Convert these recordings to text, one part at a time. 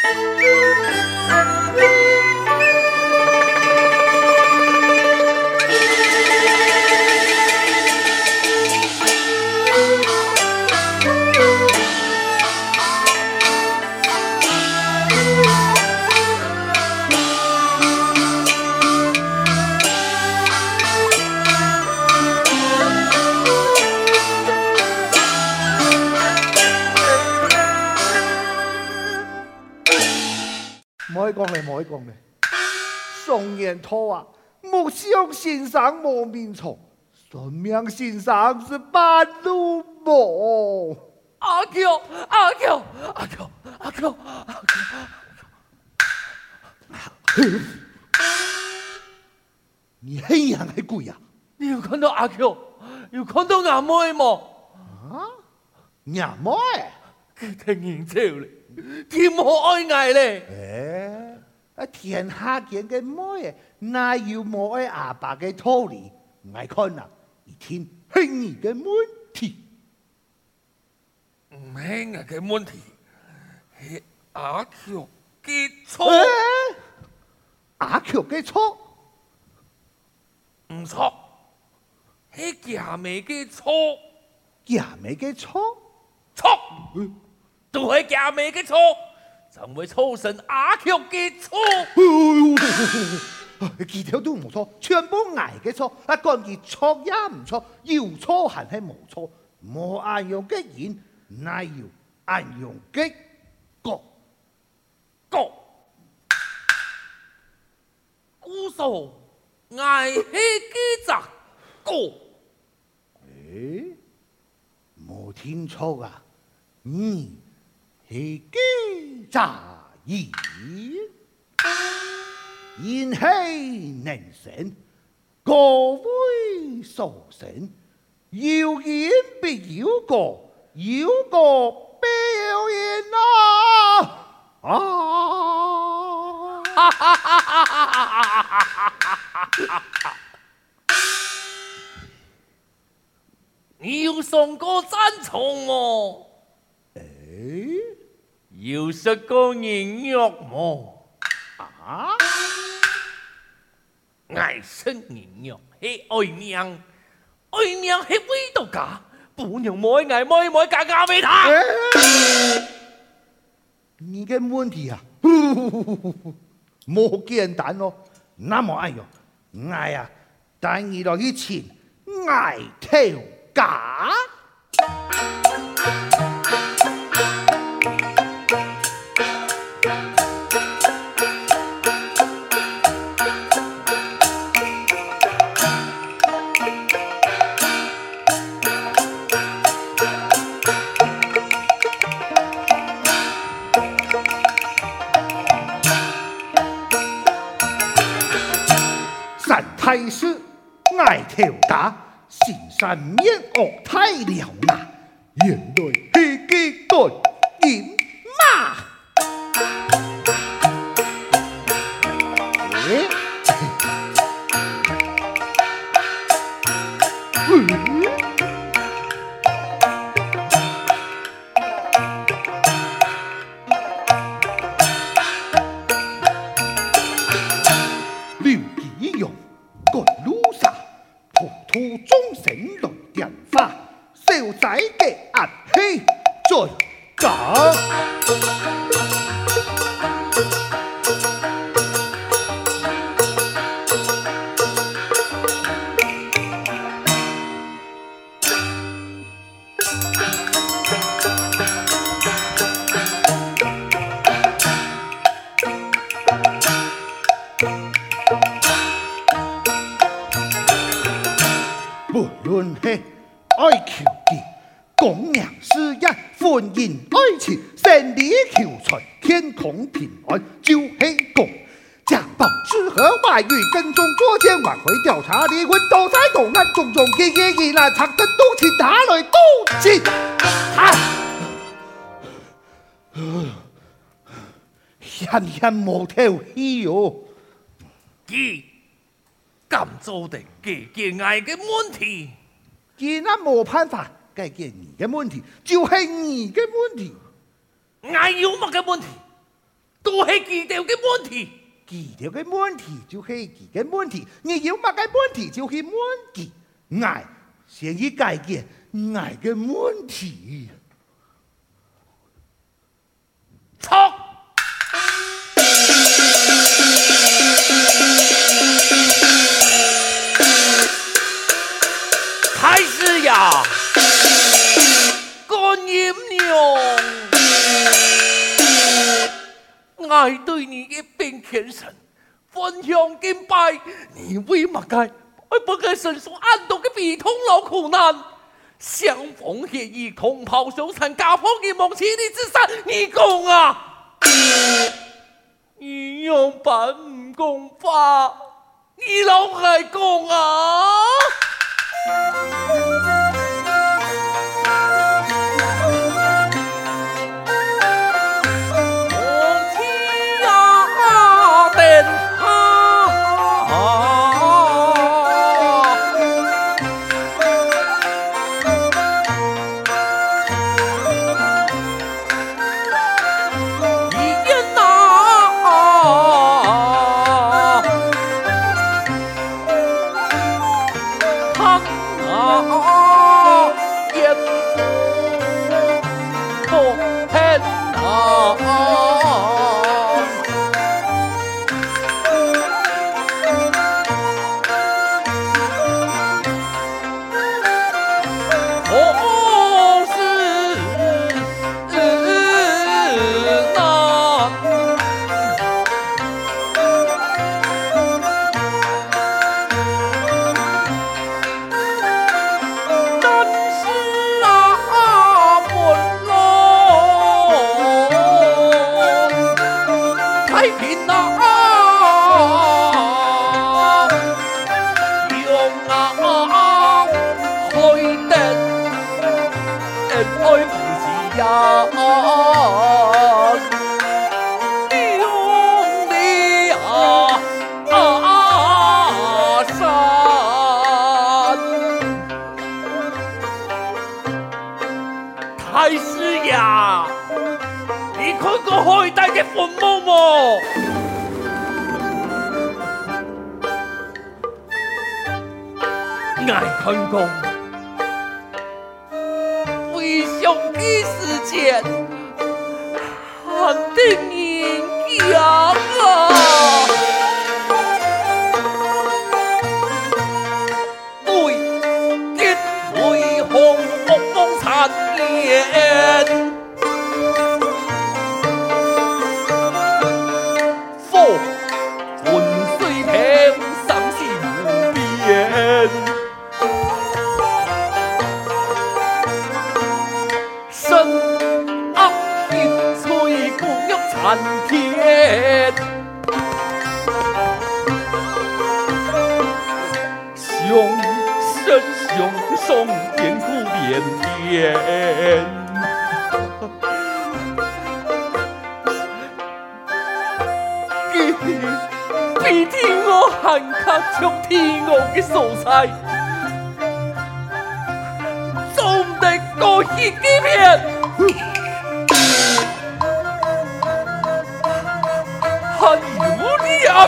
Música 常言道啊，木匠先生莫面床，算命先生是半路魔。阿 Q，阿 Q，阿 Q，阿 Q，阿 Q，你黑人系鬼啊？你有看到阿 Q，有看到阿妹冇？啊？阿妹？佢听人笑咧，天可爱爱咧。啊，天下间嘅妹，哪有冇嘅阿爸嘅道理？系看啦，一听系你嘅问题，唔系我嘅问题，系阿乔嘅错。阿乔嘅错，唔错，系假美嘅错，假美嘅错，错，都系假美嘅错。怎会抽神阿强嘅错几条都冇错全部挨嘅错啊干嘅错也唔错要错还系冇错冇阿勇嘅言奶要阿勇嘅局局姑嫂挨欺欺诈告诶冇听错啊嗯是奸诈儿，言欺能成，各位俗成，谣言别有国，有国别谣言啊！啊！哈哈哈哈哈哈！你要送个赞颂么？诶。有十个人肉馍，啊？爱食人肉，嘿！爱娘，爱娘，嘿鬼道家，不人买家买买每家都他。你个问题啊，不简单咯。那么爱哟，爱啊！第二道去请爱头家。太师爱跳打，心善面恶太了那眼泪黑鸡对一骂 Mm-hmm. 无论系爱情的供养事业、婚姻爱情、生理求财、天空平安，就系讲家暴、吃喝外遇、跟踪捉奸晚回调查离婚、都在动案种种，一一一来长得都是打来都是他。险险无跳起哟！敢做的解决爱的问题，既然冇办法解决你个问题就是你个问题。kia 个问题，都是自己的问题。自己的问题就 cái 问题。你有么个问题就是问 chịu 解决爱的问题。操呀，观音娘，爱对你一片虔诚，分享敬拜，你为乜解？不该伸手暗度嘅悲痛老苦难，相逢协议，同袍羞惭，家破人亡，妻离子散，你讲啊？你又办唔公法？你老爱讲啊？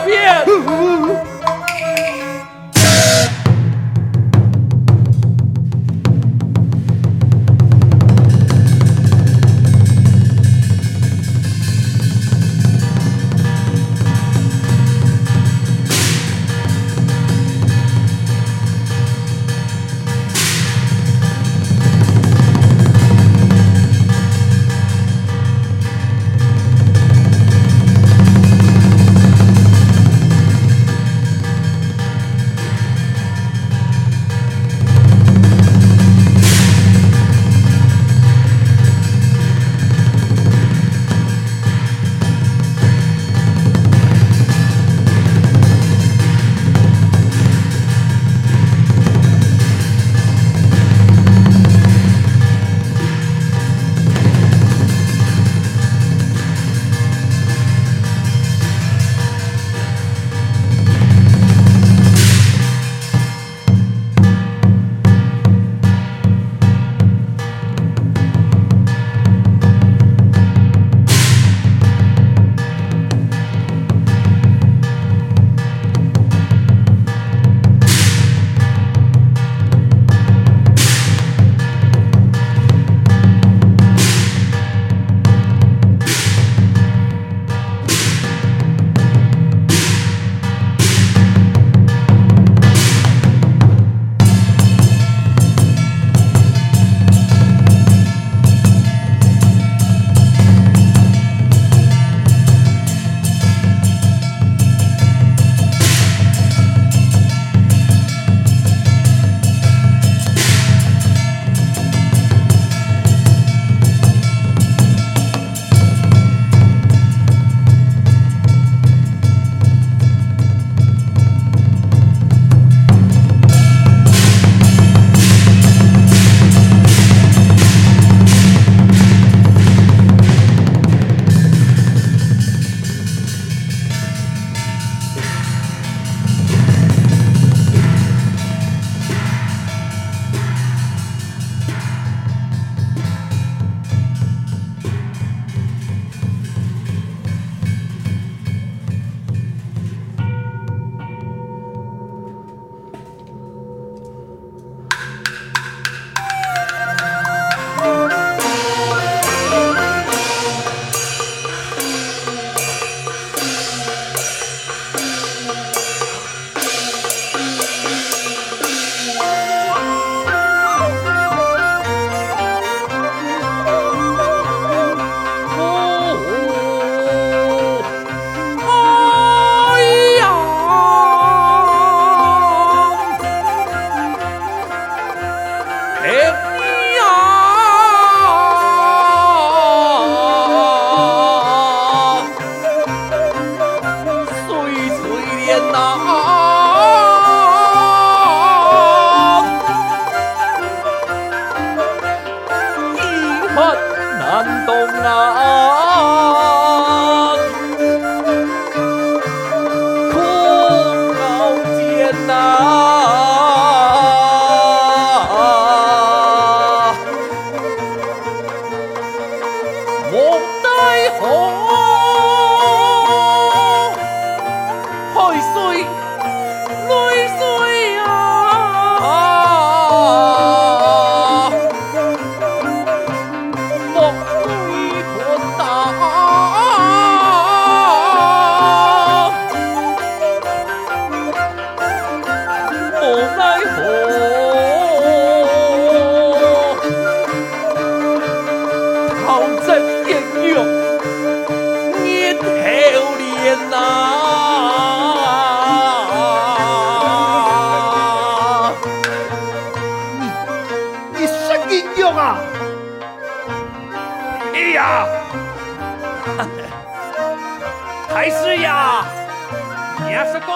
Yeah.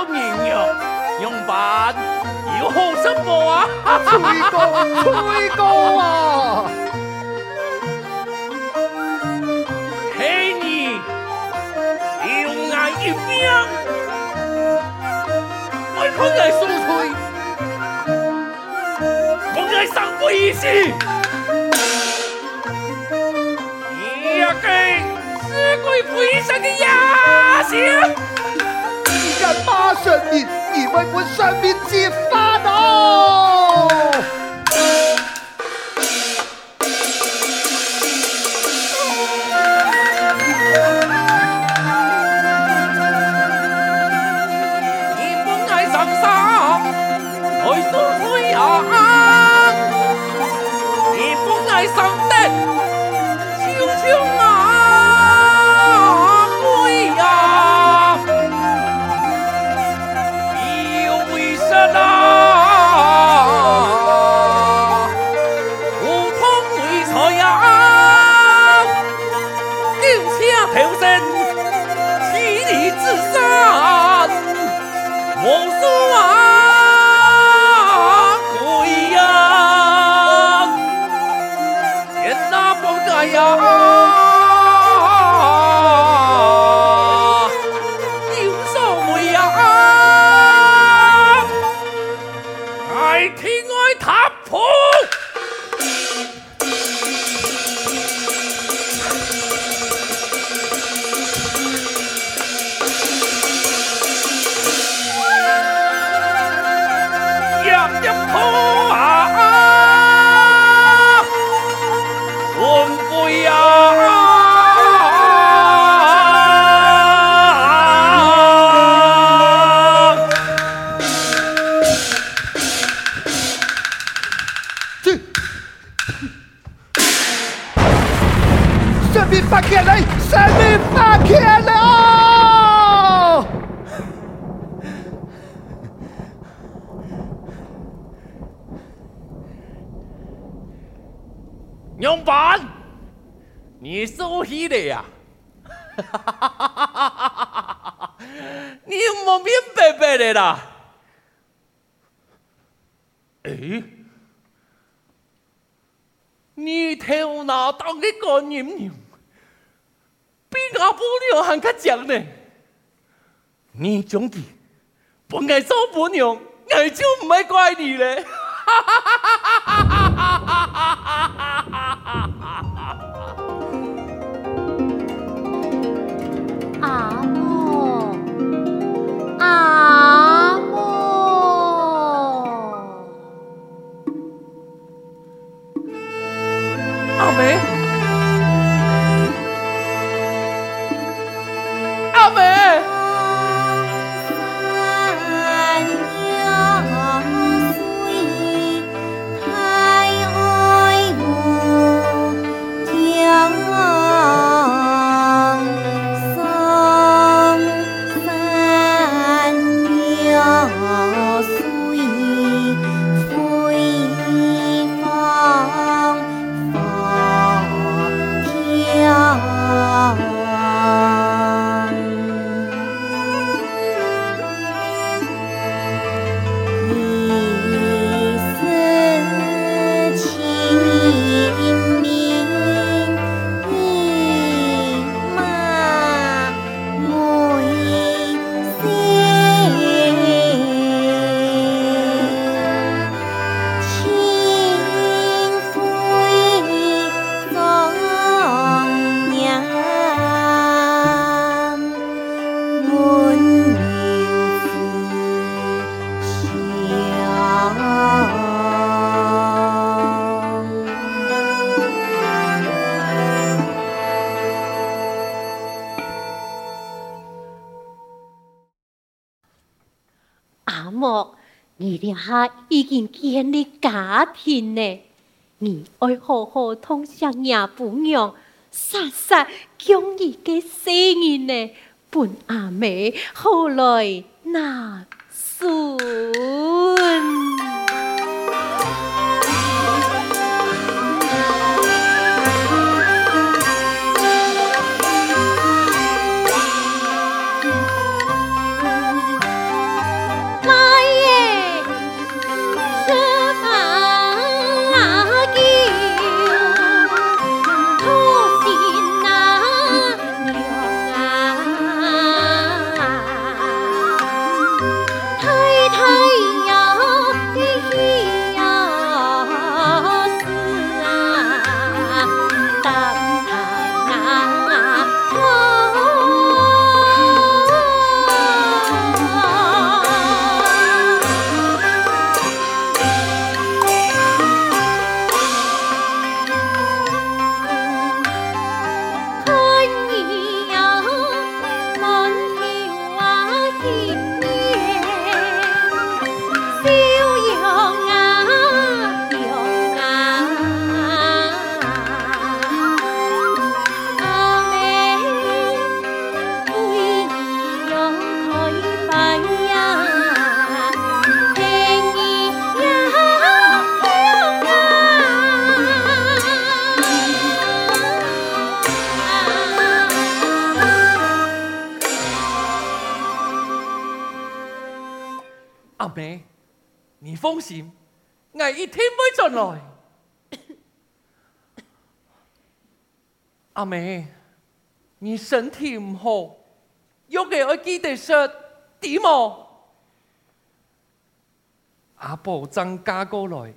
名人用用板要学什么啊？吹歌，吹歌啊！嘿你，用爱一柄，爱困来吹吹，我爱上不一世，也要给死鬼吹上的牙仙。你，你为我善变几？武松的啦！哎，你头脑当一个人样，比阿婆娘还较强呢！你总之不爱做婆娘，我就唔爱怪你嘞！哈哈哈哈哈哈下已经建立家庭呢，你爱好好同上爷父娘，实实讲一个声音呢，本阿妹后来那孙。阿妹，你放心，我一定会转来。阿妹，你身体唔好，要给我记得说点么？阿婆正嫁过来，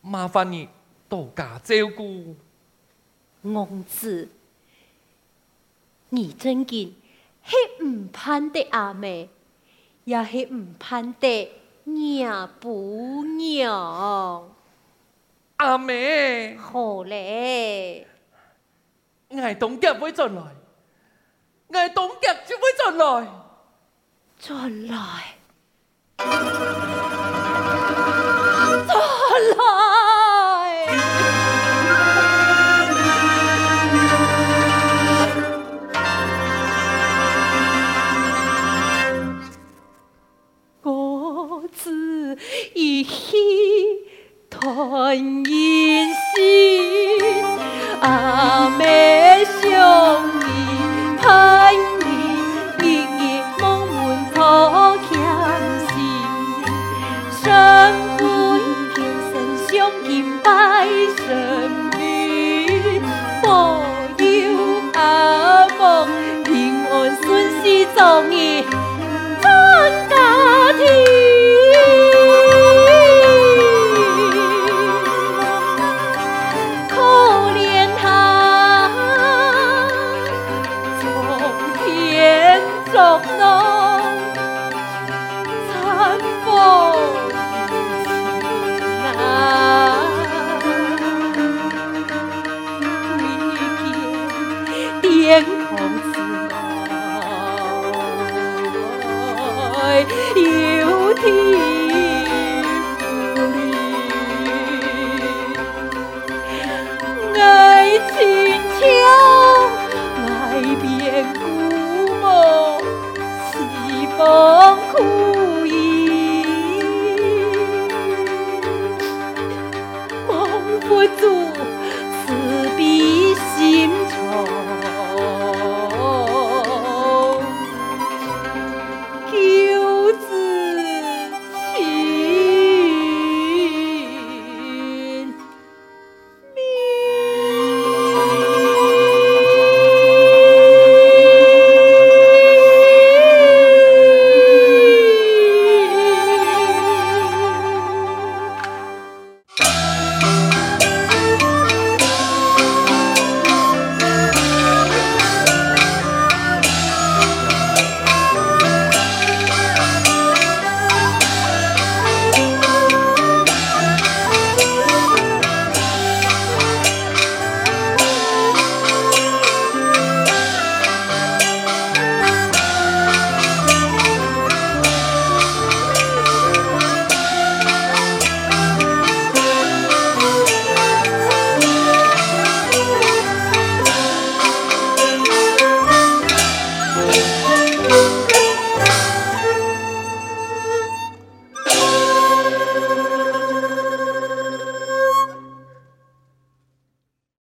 麻烦你多加照顾。公子，你真见系唔盼的阿妹，也系唔盼得。娘不娘，阿妹，好嘞，我当家会转来，我当家就会转来，转来，顺遂，